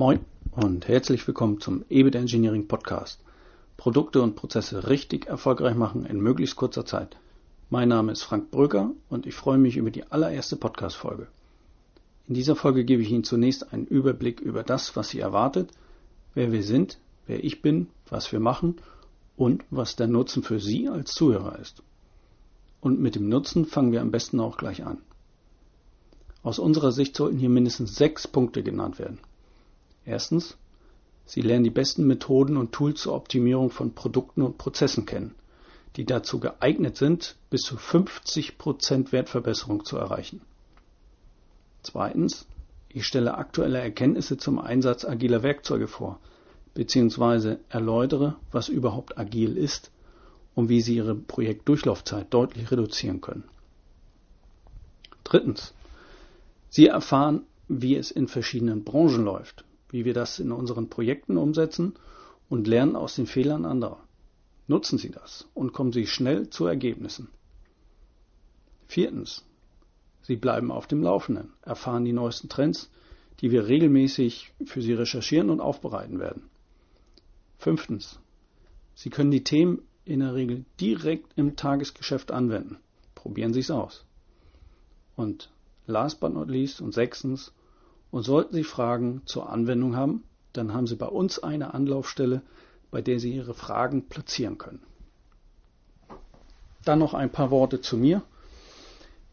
Moin und herzlich willkommen zum EBIT Engineering Podcast. Produkte und Prozesse richtig erfolgreich machen in möglichst kurzer Zeit. Mein Name ist Frank Bröker und ich freue mich über die allererste Podcast-Folge. In dieser Folge gebe ich Ihnen zunächst einen Überblick über das, was Sie erwartet, wer wir sind, wer ich bin, was wir machen und was der Nutzen für Sie als Zuhörer ist. Und mit dem Nutzen fangen wir am besten auch gleich an. Aus unserer Sicht sollten hier mindestens sechs Punkte genannt werden. Erstens, Sie lernen die besten Methoden und Tools zur Optimierung von Produkten und Prozessen kennen, die dazu geeignet sind, bis zu 50% Wertverbesserung zu erreichen. Zweitens, ich stelle aktuelle Erkenntnisse zum Einsatz agiler Werkzeuge vor, beziehungsweise erläutere, was überhaupt agil ist und wie Sie Ihre Projektdurchlaufzeit deutlich reduzieren können. Drittens, Sie erfahren, wie es in verschiedenen Branchen läuft wie wir das in unseren Projekten umsetzen und lernen aus den Fehlern anderer. Nutzen Sie das und kommen Sie schnell zu Ergebnissen. Viertens. Sie bleiben auf dem Laufenden, erfahren die neuesten Trends, die wir regelmäßig für Sie recherchieren und aufbereiten werden. Fünftens. Sie können die Themen in der Regel direkt im Tagesgeschäft anwenden. Probieren Sie es aus. Und last but not least und sechstens, und sollten Sie Fragen zur Anwendung haben, dann haben Sie bei uns eine Anlaufstelle, bei der Sie Ihre Fragen platzieren können. Dann noch ein paar Worte zu mir.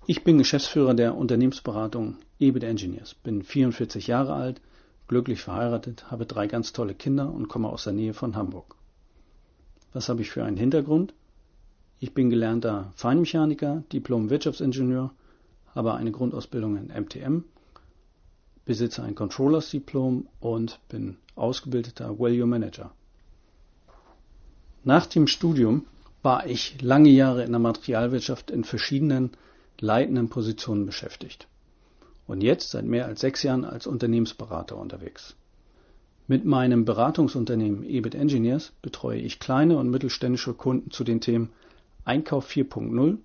Ich bin Geschäftsführer der Unternehmensberatung EBIT Engineers, bin 44 Jahre alt, glücklich verheiratet, habe drei ganz tolle Kinder und komme aus der Nähe von Hamburg. Was habe ich für einen Hintergrund? Ich bin gelernter Feinmechaniker, Diplom-Wirtschaftsingenieur, habe eine Grundausbildung in MTM besitze ein Controllers-Diplom und bin ausgebildeter Value Manager. Nach dem Studium war ich lange Jahre in der Materialwirtschaft in verschiedenen leitenden Positionen beschäftigt und jetzt seit mehr als sechs Jahren als Unternehmensberater unterwegs. Mit meinem Beratungsunternehmen EBIT Engineers betreue ich kleine und mittelständische Kunden zu den Themen Einkauf 4.0,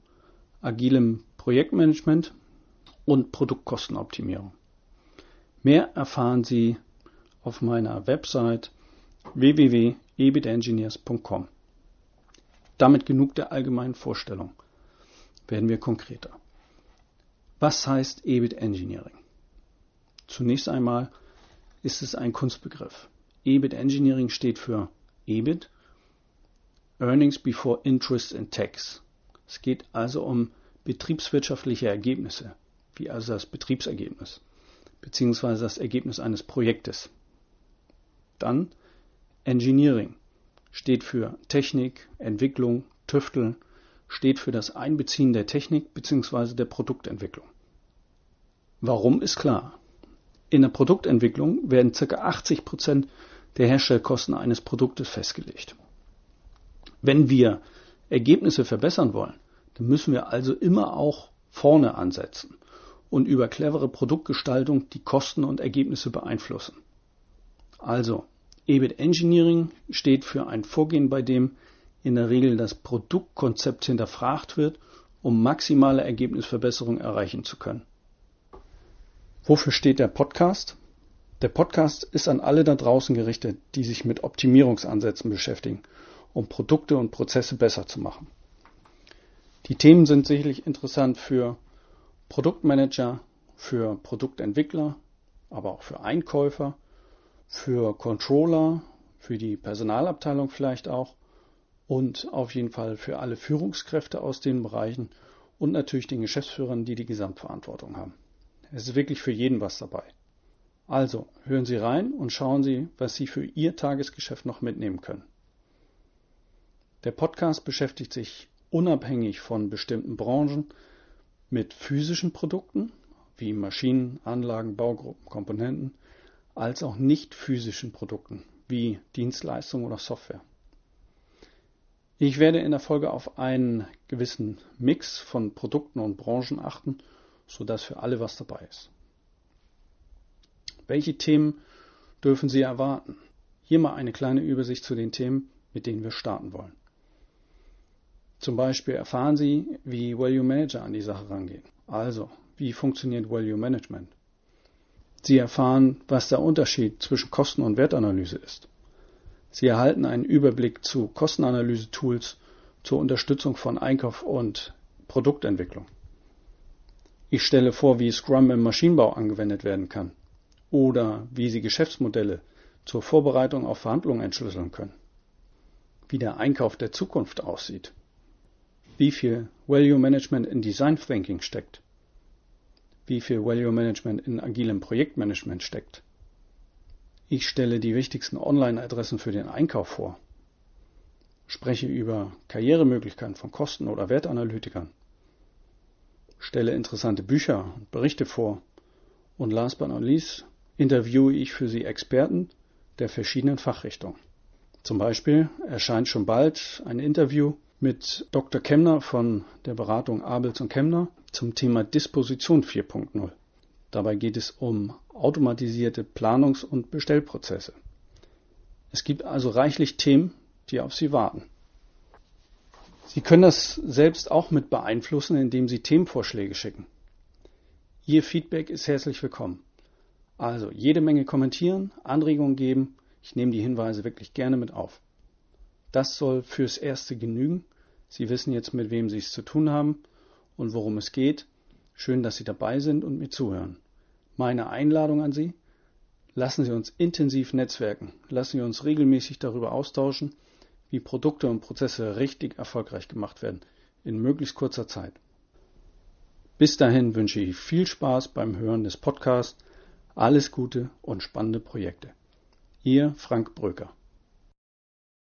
agilem Projektmanagement und Produktkostenoptimierung. Mehr erfahren Sie auf meiner Website www.ebitengineers.com. Damit genug der allgemeinen Vorstellung. Werden wir konkreter. Was heißt EBIT Engineering? Zunächst einmal ist es ein Kunstbegriff. EBIT Engineering steht für EBIT, Earnings Before Interest and Tax. Es geht also um betriebswirtschaftliche Ergebnisse, wie also das Betriebsergebnis beziehungsweise das Ergebnis eines Projektes. Dann Engineering steht für Technik, Entwicklung, Tüfteln, steht für das Einbeziehen der Technik bzw. der Produktentwicklung. Warum ist klar. In der Produktentwicklung werden ca. 80 Prozent der Herstellkosten eines Produktes festgelegt. Wenn wir Ergebnisse verbessern wollen, dann müssen wir also immer auch vorne ansetzen und über clevere Produktgestaltung die Kosten und Ergebnisse beeinflussen. Also, EBIT Engineering steht für ein Vorgehen, bei dem in der Regel das Produktkonzept hinterfragt wird, um maximale Ergebnisverbesserung erreichen zu können. Wofür steht der Podcast? Der Podcast ist an alle da draußen gerichtet, die sich mit Optimierungsansätzen beschäftigen, um Produkte und Prozesse besser zu machen. Die Themen sind sicherlich interessant für Produktmanager, für Produktentwickler, aber auch für Einkäufer, für Controller, für die Personalabteilung vielleicht auch und auf jeden Fall für alle Führungskräfte aus den Bereichen und natürlich den Geschäftsführern, die die Gesamtverantwortung haben. Es ist wirklich für jeden was dabei. Also hören Sie rein und schauen Sie, was Sie für Ihr Tagesgeschäft noch mitnehmen können. Der Podcast beschäftigt sich unabhängig von bestimmten Branchen mit physischen Produkten wie Maschinen, Anlagen, Baugruppen, Komponenten, als auch nicht physischen Produkten wie Dienstleistungen oder Software. Ich werde in der Folge auf einen gewissen Mix von Produkten und Branchen achten, sodass für alle was dabei ist. Welche Themen dürfen Sie erwarten? Hier mal eine kleine Übersicht zu den Themen, mit denen wir starten wollen. Zum Beispiel erfahren Sie, wie Value Manager an die Sache rangehen. Also, wie funktioniert Value Management? Sie erfahren, was der Unterschied zwischen Kosten- und Wertanalyse ist. Sie erhalten einen Überblick zu Kostenanalyse-Tools zur Unterstützung von Einkauf und Produktentwicklung. Ich stelle vor, wie Scrum im Maschinenbau angewendet werden kann oder wie Sie Geschäftsmodelle zur Vorbereitung auf Verhandlungen entschlüsseln können. Wie der Einkauf der Zukunft aussieht. Wie viel Value Management in Design Thinking steckt. Wie viel Value Management in agilem Projektmanagement steckt. Ich stelle die wichtigsten Online-Adressen für den Einkauf vor. Spreche über Karrieremöglichkeiten von Kosten- oder Wertanalytikern. Stelle interessante Bücher und Berichte vor. Und last but not least interviewe ich für Sie Experten der verschiedenen Fachrichtungen. Zum Beispiel erscheint schon bald ein Interview mit Dr. Kemner von der Beratung Abels und Kemner zum Thema Disposition 4.0. Dabei geht es um automatisierte Planungs- und Bestellprozesse. Es gibt also reichlich Themen, die auf Sie warten. Sie können das selbst auch mit beeinflussen, indem Sie Themenvorschläge schicken. Ihr Feedback ist herzlich willkommen. Also jede Menge kommentieren, Anregungen geben. Ich nehme die Hinweise wirklich gerne mit auf. Das soll fürs Erste genügen. Sie wissen jetzt, mit wem Sie es zu tun haben und worum es geht. Schön, dass Sie dabei sind und mir zuhören. Meine Einladung an Sie. Lassen Sie uns intensiv netzwerken. Lassen Sie uns regelmäßig darüber austauschen, wie Produkte und Prozesse richtig erfolgreich gemacht werden in möglichst kurzer Zeit. Bis dahin wünsche ich viel Spaß beim Hören des Podcasts alles Gute und spannende Projekte. Ihr Frank Bröker.